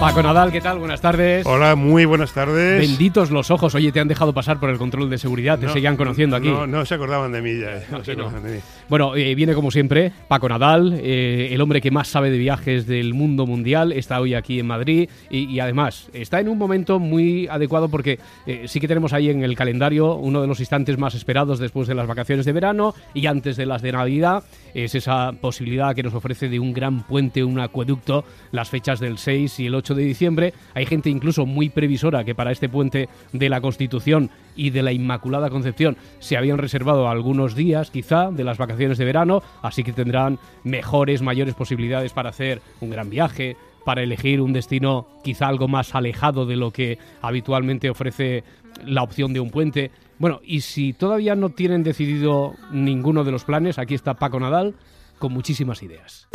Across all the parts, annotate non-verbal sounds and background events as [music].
Paco Nadal, ¿qué tal? Buenas tardes. Hola, muy buenas tardes. Benditos los ojos. Oye, te han dejado pasar por el control de seguridad. Te No, seguían conociendo aquí. No, no se acordaban de mí ya. eh, No se acordaban de mí. Bueno, eh, viene como siempre Paco Nadal, eh, el hombre que más sabe de viajes del mundo mundial. Está hoy aquí en Madrid y, y además está en un momento muy adecuado porque eh, sí que tenemos ahí en el calendario uno de los instantes más esperados después de las vacaciones de verano y antes de las de Navidad. Es esa posibilidad que nos ofrece de un gran puente, un acueducto, las fechas del 6 y el 8 de diciembre. Hay gente incluso muy previsora que para este puente de la Constitución y de la Inmaculada Concepción se habían reservado algunos días quizá de las vacaciones de verano, así que tendrán mejores, mayores posibilidades para hacer un gran viaje, para elegir un destino quizá algo más alejado de lo que habitualmente ofrece la opción de un puente. Bueno, y si todavía no tienen decidido ninguno de los planes, aquí está Paco Nadal con muchísimas ideas.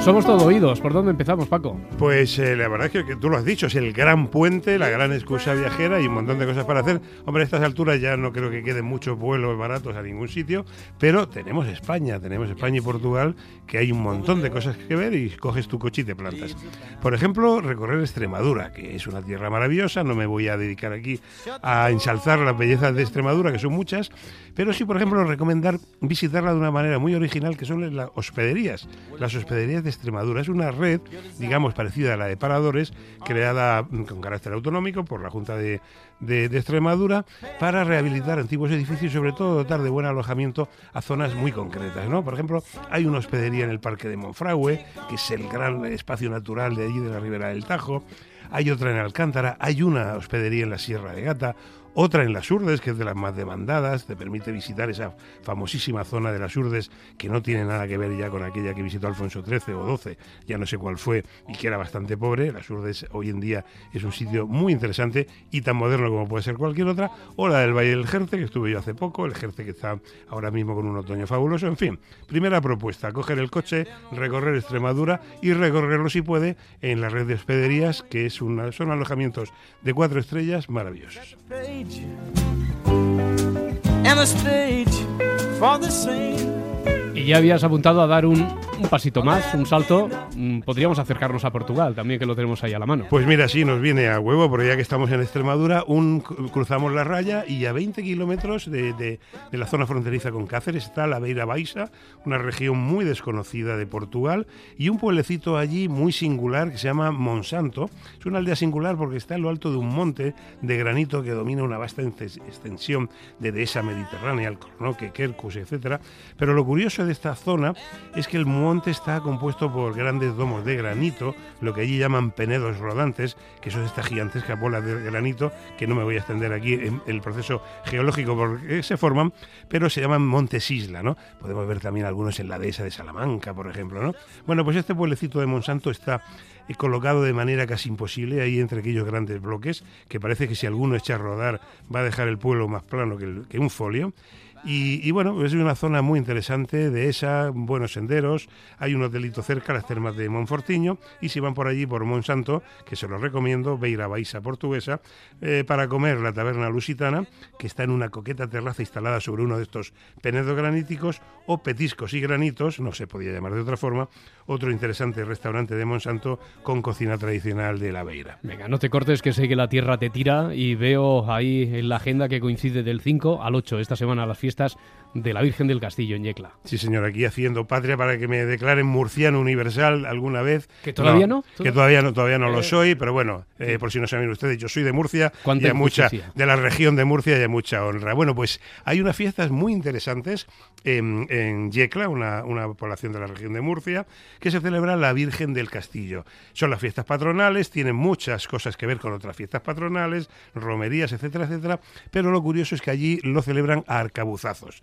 Somos todo oídos. ¿Por dónde empezamos, Paco? Pues eh, la verdad es que, tú lo has dicho, es el gran puente, la gran excusa viajera y un montón de cosas para hacer. Hombre, a estas alturas ya no creo que queden muchos vuelos baratos a ningún sitio, pero tenemos España, tenemos España y Portugal, que hay un montón de cosas que ver y coges tu coche y te plantas. Por ejemplo, recorrer Extremadura, que es una tierra maravillosa, no me voy a dedicar aquí a ensalzar las bellezas de Extremadura, que son muchas, pero sí, por ejemplo, recomendar visitarla de una manera muy original, que son las hospederías. Las hospederías de Extremadura es una red, digamos, parecida a la de Paradores, creada mm, con carácter autonómico por la Junta de, Extremadura para rehabilitar antiguos edificios y sobre todo dotar de buen alojamiento a zonas muy concretas. ¿no? Por ejemplo, hay una hospedería en el Parque de Monfragüe, que es el gran espacio natural de allí de la Ribera del Tajo. Hay otra en Alcántara, hay una hospedería en la Sierra de Gata, otra en las Urdes, que es de las más demandadas, te permite visitar esa famosísima zona de las Urdes, que no tiene nada que ver ya con aquella que visitó Alfonso XIII o XII, ya no sé cuál fue, y que era bastante pobre. Las Urdes hoy en día es un sitio muy interesante y tan moderno como puede ser cualquier otra. O la del Valle del Jerte, que estuve yo hace poco, el Jerte que está ahora mismo con un otoño fabuloso. En fin, primera propuesta, coger el coche, recorrer Extremadura y recorrerlo si puede en la red de hospederías, que es una, son alojamientos de cuatro estrellas maravillosos. Page and a stage for the same. Y ya habías apuntado a dar un, un pasito más, un salto. Mm, Podríamos acercarnos a Portugal también, que lo tenemos ahí a la mano. Pues mira, sí, nos viene a huevo, porque ya que estamos en Extremadura, cruzamos la raya y a 20 kilómetros de, de- la zona fronteriza con Cáceres está la Beira Baixa, una región muy desconocida de Portugal, y un pueblecito allí muy singular que se llama Monsanto. Es una aldea singular porque está en lo alto de un monte de granito que domina una vasta extensión de dehesa mediterránea, el Cornoque, Kerkus, etcétera. Pero lo curioso de esta zona es que el monte está compuesto por grandes domos de granito, lo que allí llaman penedos rodantes, que son estas gigantescas bolas de granito, que no me voy a extender aquí en el proceso geológico por qué se forman, pero se llaman montes isla, ¿no? Podemos ver también algunos en la dehesa de Salamanca, por ejemplo, ¿no? Bueno, pues este pueblecito de Monsanto está eh, colocado de manera casi imposible ahí entre aquellos grandes bloques, que parece que si alguno echa a rodar va a dejar el pueblo más plano que, que un folio. Y, y bueno, es una zona muy interesante de esa, buenos senderos, hay un hotelito cerca, las termas de Monfortiño, y si van por allí, por Monsanto, que se lo recomiendo, Beira Baixa portuguesa, eh, para comer la taberna lusitana, que está en una coqueta terraza instalada sobre uno de estos penedos graníticos, o petiscos y granitos, no se podía llamar de otra forma, otro interesante restaurante de Monsanto con cocina tradicional de la Beira. Venga, no te cortes que sé que la tierra te tira y veo ahí en la agenda que coincide del 5 al 8 esta semana las fiestas fiestas de la Virgen del Castillo en Yecla. Sí, señor, aquí haciendo patria para que me declaren murciano universal alguna vez. ¿Que todavía no? Que todavía no, todavía no Eh, lo soy, pero bueno, eh, por si no saben ustedes, yo soy de Murcia y hay mucha, de la región de Murcia y hay mucha honra. Bueno, pues hay unas fiestas muy interesantes en, en Yecla, una, una población de la región de Murcia, que se celebra la Virgen del Castillo. Son las fiestas patronales, tienen muchas cosas que ver con otras fiestas patronales, romerías, etcétera, etcétera, pero lo curioso es que allí lo celebran a arcabuzazos.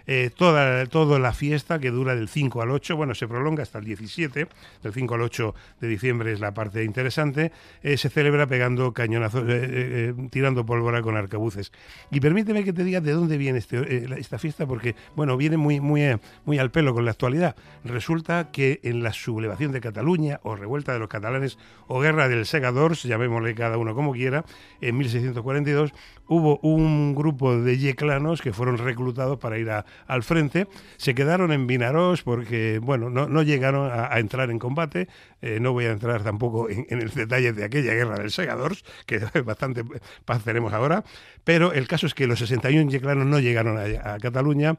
Eh, toda, toda la fiesta que dura del 5 al 8, bueno, se prolonga hasta el 17, del 5 al 8 de diciembre es la parte interesante, eh, se celebra pegando cañonazos, eh, tirando pólvora con arcabuces. Y permíteme que te diga de dónde viene este, esta fiesta, porque, bueno, viene muy, muy, muy al pelo con la actualidad. Resulta que en la sublevación de Cataluña, o revuelta de los catalanes, o guerra del Segadors, llamémosle cada uno como quiera, en 1642, hubo un grupo de yeclanos que fueron reclutados para ir a- al frente. Se quedaron en Vinarós porque, bueno, no, no llegaron a, entrar en combate. Eh, no voy a entrar tampoco en, en el detalle de aquella guerra del Segadors, que [laughs] bastante paz tenemos ahora. Pero el caso es que los 61 yeclanos no llegaron a Cataluña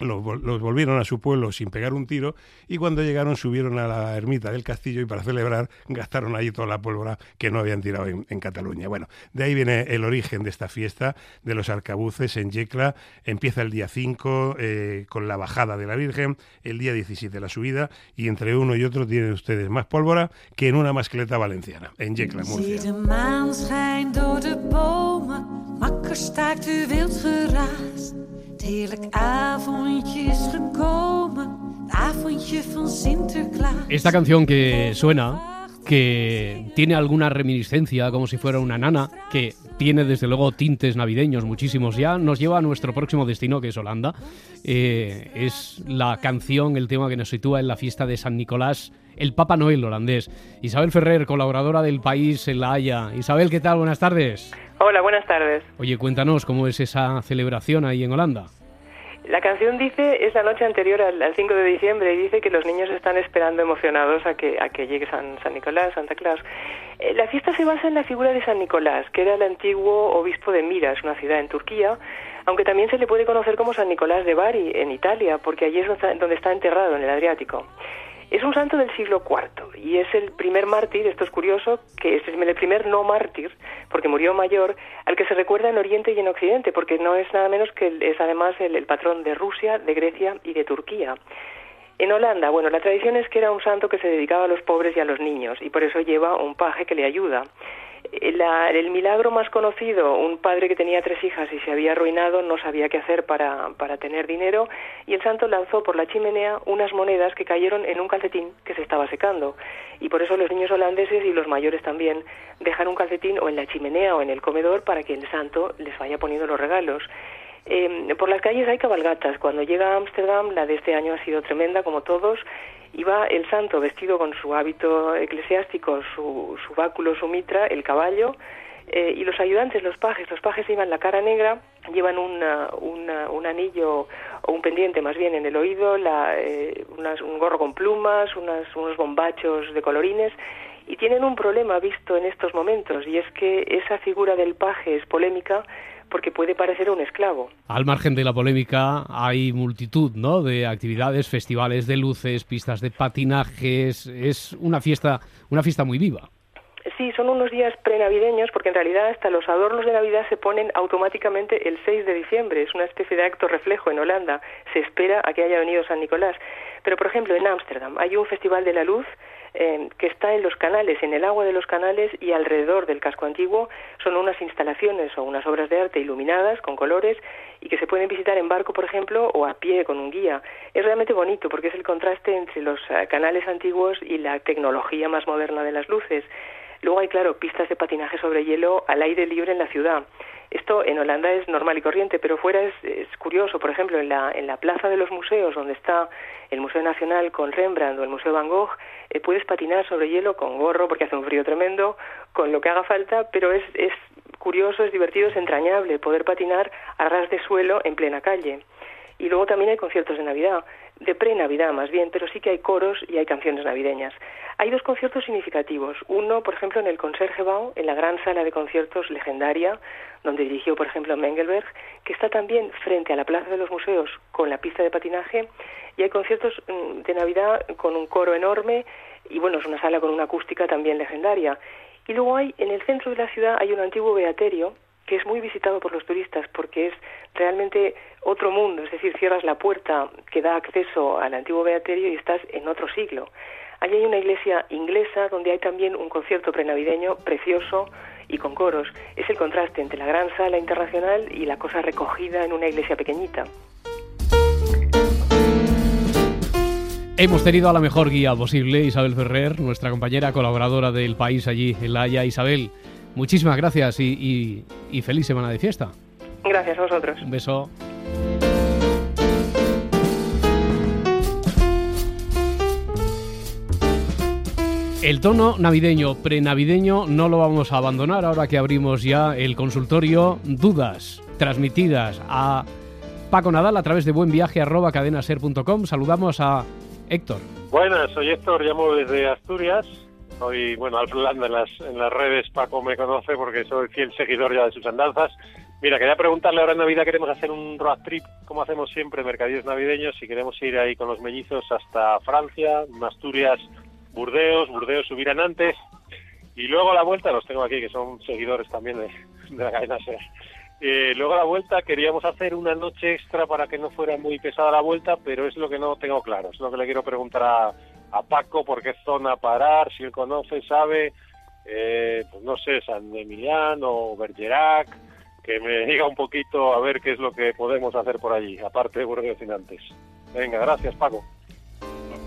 los, vol- los volvieron a su pueblo sin pegar un tiro y cuando llegaron subieron a la ermita del castillo y para celebrar gastaron allí toda la pólvora que no habían tirado en, Cataluña. Bueno, de ahí viene el origen de esta fiesta de los arcabuces en Yecla. Empieza el día 5 eh, con la bajada de la Virgen, el día 17 la subida y entre uno y otro tienen ustedes más pólvora que en una mascleta valenciana, en Yecla, Murcia. Esta canción que suena, que tiene alguna reminiscencia, como si fuera una nana, que tiene desde luego tintes navideños muchísimos ya, nos lleva a nuestro próximo destino, que es Holanda. Eh, es la canción, el tema que nos sitúa en la fiesta de San Nicolás, el Papa Noel holandés. Isabel Ferrer, colaboradora del país en La Haya. Isabel, ¿qué tal? Buenas tardes. Hola, buenas tardes. Oye, cuéntanos cómo es esa celebración ahí en Holanda. La canción dice, es la noche anterior al, al 5 de diciembre, y dice que los niños están esperando emocionados a que, a que llegue San, San Nicolás, Santa Claus. Eh, la fiesta se basa en la figura de San Nicolás, que era el antiguo obispo de Miras, una ciudad en Turquía, aunque también se le puede conocer como San Nicolás de Bari, en Italia, porque allí es donde está- donde está enterrado, en el Adriático. Es un santo del siglo IV y es el primer mártir, esto es curioso, que es el primer no mártir, porque murió mayor, al que se recuerda en Oriente y en Occidente, porque no es nada menos que es además el patrón de Rusia, de Grecia y de Turquía. En Holanda, bueno, la tradición es que era un santo que se dedicaba a los pobres y a los niños, y por eso lleva un paje que le ayuda. La- el milagro más conocido, un padre que tenía tres hijas y se había arruinado, no sabía qué hacer para, para tener dinero, y el santo lanzó por la chimenea unas monedas que cayeron en un calcetín que se estaba secando. Y por eso los niños holandeses y los mayores también dejan un calcetín o en la chimenea o en el comedor para que el santo les vaya poniendo los regalos. Eh, por las calles hay cabalgatas. Cuando llega a Ámsterdam, la de este año ha sido tremenda, como todos. Iba el santo vestido con su hábito eclesiástico, su, su báculo, su mitra, el caballo, eh, y los ayudantes, los pajes. Los pajes llevan la cara negra, llevan un anillo o un pendiente más bien en el oído, la, eh, unas- un gorro con plumas, unas- unos bombachos de colorines y tienen un problema visto en estos momentos y es que esa figura del paje es polémica porque puede parecer un esclavo. Al margen de la polémica, hay multitud ¿no? de actividades, festivales de luces, pistas de patinajes. Es una fiesta, una fiesta muy viva. Sí, son unos días prenavideños porque en realidad hasta los adornos de Navidad se ponen automáticamente el 6 de diciembre. Es una especie de acto reflejo en Holanda. Se espera a que haya venido San Nicolás. Pero, por ejemplo, en Ámsterdam hay un festival de la luz eh, que está en los canales, en el agua de los canales y alrededor del casco antiguo. Son unas instalaciones o unas obras de arte iluminadas con colores y que se pueden visitar en barco, por ejemplo, o a pie con un guía. Es realmente bonito porque es el contraste entre los eh, canales antiguos y la tecnología más moderna de las luces. Luego hay, claro, pistas de patinaje sobre hielo al aire libre en la ciudad. Esto en Holanda es normal y corriente, pero fuera es, es curioso. Por ejemplo, en la, en la plaza de los museos, donde está el Museo Nacional con Rembrandt o el Museo Van Gogh, eh, puedes patinar sobre hielo con gorro porque hace un frío tremendo, con lo que haga falta, pero es, es curioso, es divertido, es entrañable poder patinar a ras de suelo en plena calle. Y luego también hay conciertos de Navidad, de pre-Navidad más bien, pero sí que hay coros y hay canciones navideñas. Hay dos conciertos significativos. Uno, por ejemplo, en el Concertgebouw, en la gran sala de conciertos legendaria, donde dirigió, por ejemplo, Mengelberg, que está también frente a la Plaza de los Museos con la pista de patinaje. Y hay conciertos mm, de Navidad con un coro enorme y, bueno, es una sala con una acústica también legendaria. Y luego hay, en el centro de la ciudad, hay un antiguo beaterio que es muy visitado por los turistas porque es realmente otro mundo, es decir, cierras la puerta que da acceso al antiguo beaterio y estás en otro siglo. Allí hay una iglesia inglesa donde hay también un concierto prenavideño precioso y con coros. Es el contraste entre la gran sala internacional y la cosa recogida en una iglesia pequeñita. Hemos tenido a la mejor guía posible, Isabel Ferrer, nuestra compañera colaboradora del país allí en La Haya. Isabel, muchísimas gracias y, y- y feliz semana de fiesta. Gracias a vosotros. Un beso. El tono navideño, prenavideño, no lo vamos a abandonar ahora que abrimos ya el consultorio. Dudas transmitidas a Paco Nadal a través de buenviaje.cadenaser.com. Saludamos a Héctor. Buenas, soy Héctor, llamo desde Asturias. Soy, bueno, al plan en las, en las redes Paco me conoce porque soy fiel seguidor ya de sus andanzas. Mira, quería preguntarle ahora en Navidad queremos hacer un road trip, como hacemos siempre, mercadillos navideños, y queremos ir ahí con los mellizos hasta Francia, Asturias, Burdeos, Burdeos subirán antes, y luego a la vuelta, los tengo aquí que son seguidores también de, de la cadena SER. Eh, luego a la vuelta queríamos hacer una noche extra para que no fuera muy pesada la vuelta, pero es lo que no tengo claro. Es lo que le quiero preguntar a, a Paco, por qué zona parar, si él conoce, sabe, eh, pues no sé, San Emiliano o Bergerac, que me [laughs] diga un poquito a ver qué es lo que podemos hacer por allí, aparte de Burdeos sin antes. Venga, gracias Paco.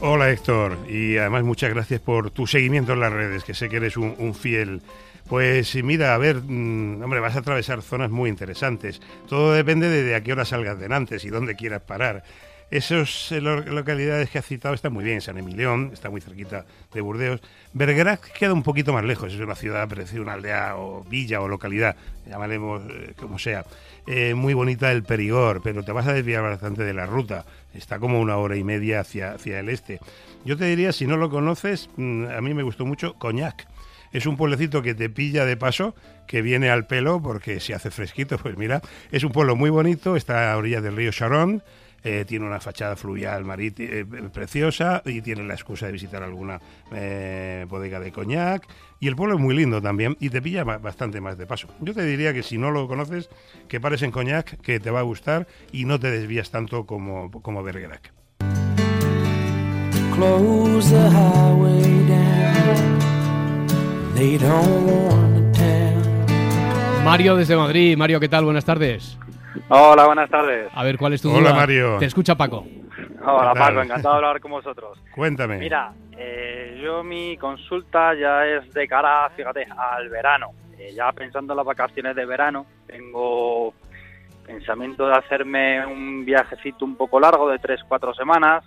Hola Héctor, y además muchas gracias por tu seguimiento en las redes, que sé que eres un, fiel. Pues mira, a ver, mm, hombre, vas a atravesar zonas muy interesantes. Todo depende de, de a qué hora salgas de Nantes y dónde quieras parar. Esas localidades que has citado están muy bien. San Emilión está muy cerquita de Burdeos. Bergerac queda un poquito más lejos. Es una ciudad, parece una aldea o villa o localidad, llamaremos eh, como sea. Eh, muy bonita el Perigor, pero te vas a desviar bastante de la ruta. Está como una hora y media hacia, hacia el este. Yo te diría, si no lo conoces, mm, a mí me gustó mucho Coñac. Es un pueblecito que te pilla de paso, que viene al pelo porque se hace fresquito. [laughs] Pues mira, es un pueblo muy bonito, está a orillas del río Sharon. Eh, tiene una fachada fluvial marítima eh, preciosa y tiene la excusa de visitar alguna eh, bodega de coñac. Y el pueblo es muy lindo también y te pilla ba- bastante más de paso. Yo te diría que si no lo conoces, que pares en coñac, que te va a gustar y no te desvías tanto como, como Bergerac. Close the highway down. They don't want to town. Mario desde Madrid. Mario, ¿qué tal? Buenas tardes. Hola, buenas tardes. A ver, ¿cuál es tu Hola, duda? Mario. Te escucha Paco. Hola. Paco, encantado de hablar con vosotros. Cuéntame. Mira, eh, yo mi consulta ya es de cara, fíjate, al verano. Eh, ya pensando en las vacaciones de verano, tengo pensamiento de hacerme un viajecito un poco largo de 3-4 semanas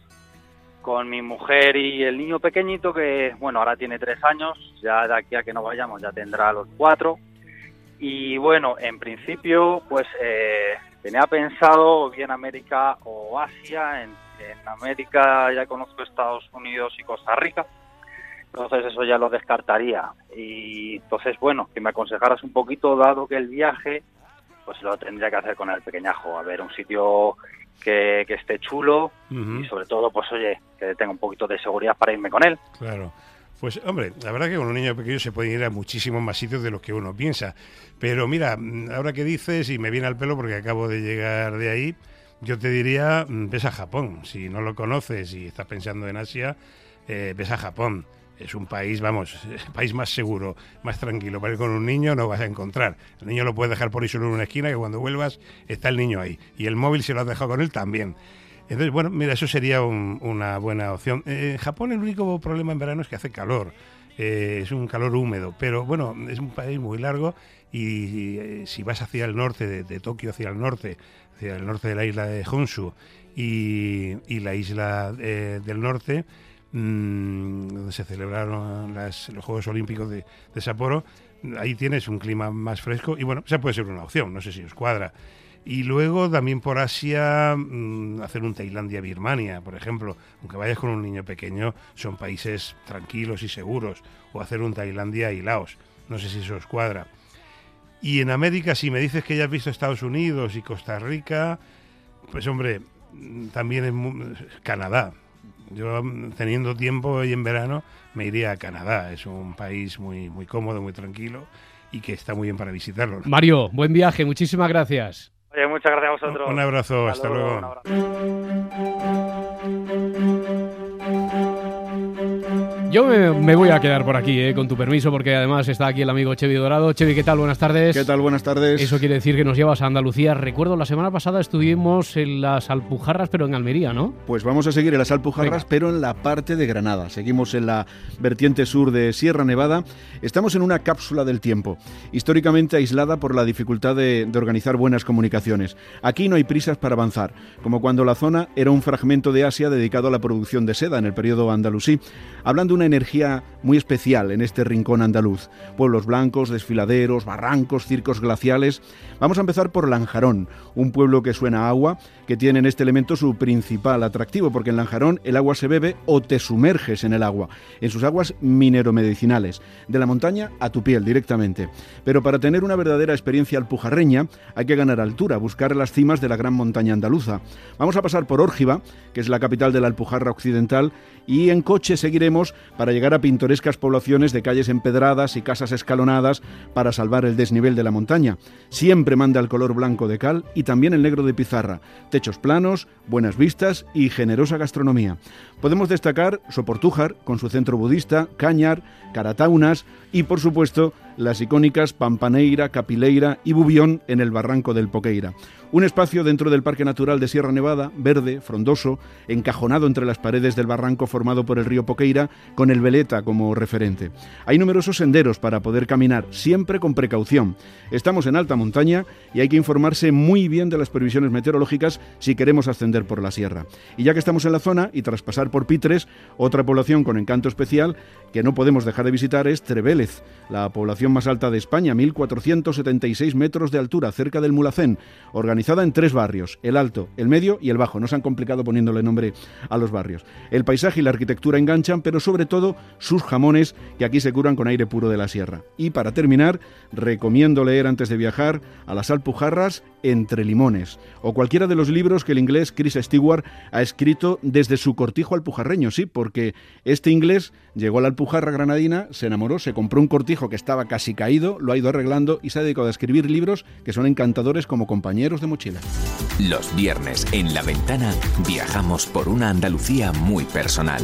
con mi mujer y el niño pequeñito que, bueno, ahora tiene 3 años, ya de aquí a que no vayamos ya tendrá los 4. Y bueno, en principio, pues eh, tenía pensado bien América o Asia. En, en América ya conozco Estados Unidos y Costa Rica. Entonces eso ya lo descartaría. Y entonces, bueno, que me aconsejaras un poquito, dado que el viaje, pues lo tendría que hacer con el pequeñajo. A ver, un sitio que, que esté chulo y sobre todo, pues oye, que tenga un poquito de seguridad para irme con él. Claro. Pues hombre, la verdad que con un niño pequeño se puede ir a muchísimos más sitios de los que uno piensa. Pero mira, mm, ahora que dices, y me viene al pelo porque acabo de llegar de ahí, yo te diría, mm, ves a Japón. Si no lo conoces y estás pensando en Asia, eh, ves a Japón. Es un país, vamos, [laughs] país más seguro, más tranquilo. Para ir con un niño no vas a encontrar. El niño lo puedes dejar por ahí solo en una esquina que cuando vuelvas está el niño ahí. Y el móvil se lo has dejado con él también. Entonces, bueno, mira, eso sería un- una buena opción. Eh, en Japón el único problema en verano es que hace calor. Eh, es un calor húmedo, pero bueno, es un país muy largo y, eh, si vas hacia el norte, de, Tokio hacia el norte, hacia el norte de la isla de Honshu y, la isla del norte, mm, donde se celebraron los Juegos Olímpicos de, de Sapporo, ahí tienes un clima más fresco y bueno, esa puede ser una opción, no sé si os cuadra. Y luego también por Asia mm, hacer un Tailandia-Birmania, por ejemplo. Aunque vayas con un niño pequeño, son países tranquilos y seguros. O hacer un Tailandia y Laos. No sé si eso os cuadra. Y en América, si me dices que ya has visto Estados Unidos y Costa Rica, pues hombre, mm, también es Canadá. Yo mm, teniendo tiempo y en verano me iría a Canadá. Es un país muy, muy cómodo, muy tranquilo y que está muy bien para visitarlo. Mario, buen viaje. Muchísimas gracias. Oye, muchas gracias a vosotros. Un abrazo, hasta luego, luego. Yo me, me voy a quedar por aquí, eh, con tu permiso, porque además está aquí el amigo Chevi Dorado. Chevi, ¿qué tal? Buenas tardes. ¿Qué tal? Buenas tardes. Eso quiere decir que nos llevas a Andalucía. Recuerdo, la semana pasada estuvimos en las Alpujarras, pero en Almería, ¿no? Pues vamos a seguir en las Alpujarras, pero en la parte de Granada. Seguimos en la vertiente sur de Sierra Nevada. Estamos en una cápsula del tiempo, históricamente aislada por la dificultad de, de organizar buenas comunicaciones. Aquí no hay prisas para avanzar, como cuando la zona era un fragmento de Asia dedicado a la producción de seda en el periodo andalusí, hablando una energía muy especial en este rincón andaluz. Pueblos blancos, desfiladeros, barrancos, circos glaciales. Vamos a empezar por Lanjarón, un pueblo que suena a agua, que tiene en este elemento su principal atractivo, porque en Lanjarón el agua se bebe o te sumerges en el agua, en sus aguas mineromedicinales, de la montaña a tu piel directamente. Pero para tener una verdadera experiencia alpujarreña hay que ganar altura, buscar las cimas de la gran montaña andaluza. Vamos a pasar por Órgiva, que es la capital de la Alpujarra Occidental, y en coche seguiremos para llegar a pintorescas poblaciones de calles empedradas y casas escalonadas para salvar el desnivel de la montaña. Siempre manda el color blanco de cal y también el negro de pizarra, techos planos, buenas vistas y generosa gastronomía. Podemos destacar Soportújar, con su centro budista, Cañar, Carataunas y, por supuesto, las icónicas Pampaneira, Capileira y Bubión en el barranco del Poqueira. Un espacio dentro del Parque Natural de Sierra Nevada, verde, frondoso, encajonado entre las paredes del barranco formado por el río Poqueira, con el Veleta como referente. Hay numerosos senderos para poder caminar, siempre con precaución. Estamos en alta montaña y hay que informarse muy bien de las previsiones meteorológicas si queremos ascender por la sierra. Y ya que estamos en la zona y tras pasar por Pitres, otra población con encanto especial que no podemos dejar de visitar es Trevélez, la población más alta de España, 1476 metros de altura, cerca del Mulacén, organizada en tres barrios, el Alto, el Medio y el Bajo. No se han complicado poniéndole nombre a los barrios. El paisaje y la arquitectura enganchan, pero sobre todo sus jamones, que aquí se curan con aire puro de la sierra. Y para terminar, recomiendo leer antes de viajar a las Alpujarras Entre Limones, o cualquiera de los libros que el inglés Chris Stewart ha escrito desde su cortijo alpujarreño, sí, porque este inglés llegó a la Alpujarra granadina, se enamoró, se compró un cortijo que estaba casi caído, lo ha ido arreglando y se ha dedicado a escribir libros que son encantadores como compañeros de mochila. Los viernes en la ventana viajamos por una Andalucía muy personal.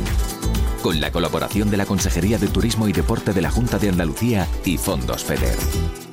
Con la colaboración de la Consejería de Turismo y Deporte de la Junta de Andalucía y Fondos FEDER.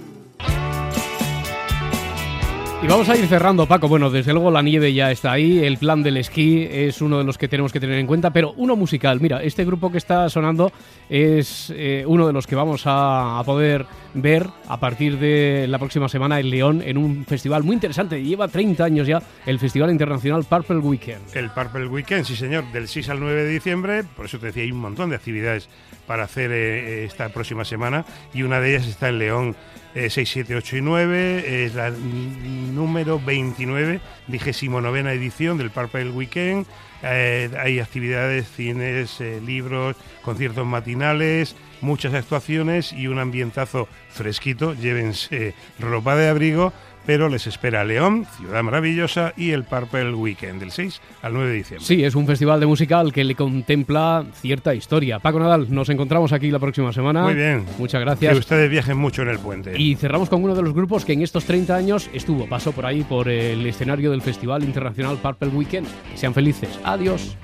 Y vamos a ir cerrando, Paco. Bueno, desde luego la nieve ya está ahí, el plan del esquí es uno de los que tenemos que tener en cuenta, pero uno musical. Mira, este grupo que está sonando es eh, uno de los que vamos a, poder ver a partir de la próxima semana en León en un festival muy interesante. Lleva 30 años ya el Festival Internacional Purple Weekend. El Purple Weekend, sí señor, del 6 al 9 de diciembre. Por eso te decía, hay un montón de actividades para hacer eh, esta próxima semana y una de ellas está en León. Eh, 6, 7, 8 y 9, es la número 29, vigésimo novena edición del Purple Weekend. Eh, hay actividades, cines, eh, libros, conciertos matinales, muchas actuaciones y un ambientazo fresquito. Llévense ropa de abrigo, pero les espera León, Ciudad Maravillosa y el Purple Weekend del 6 al 9 de diciembre. Sí, es un festival de musical que le contempla cierta historia. Paco Nadal, nos encontramos aquí la próxima semana. Muy bien. Muchas gracias. Que ustedes viajen mucho en el puente. Y cerramos con uno de los grupos que en estos 30 años estuvo, pasó por ahí por el escenario del Festival Internacional Purple Weekend. Sean felices. Adiós.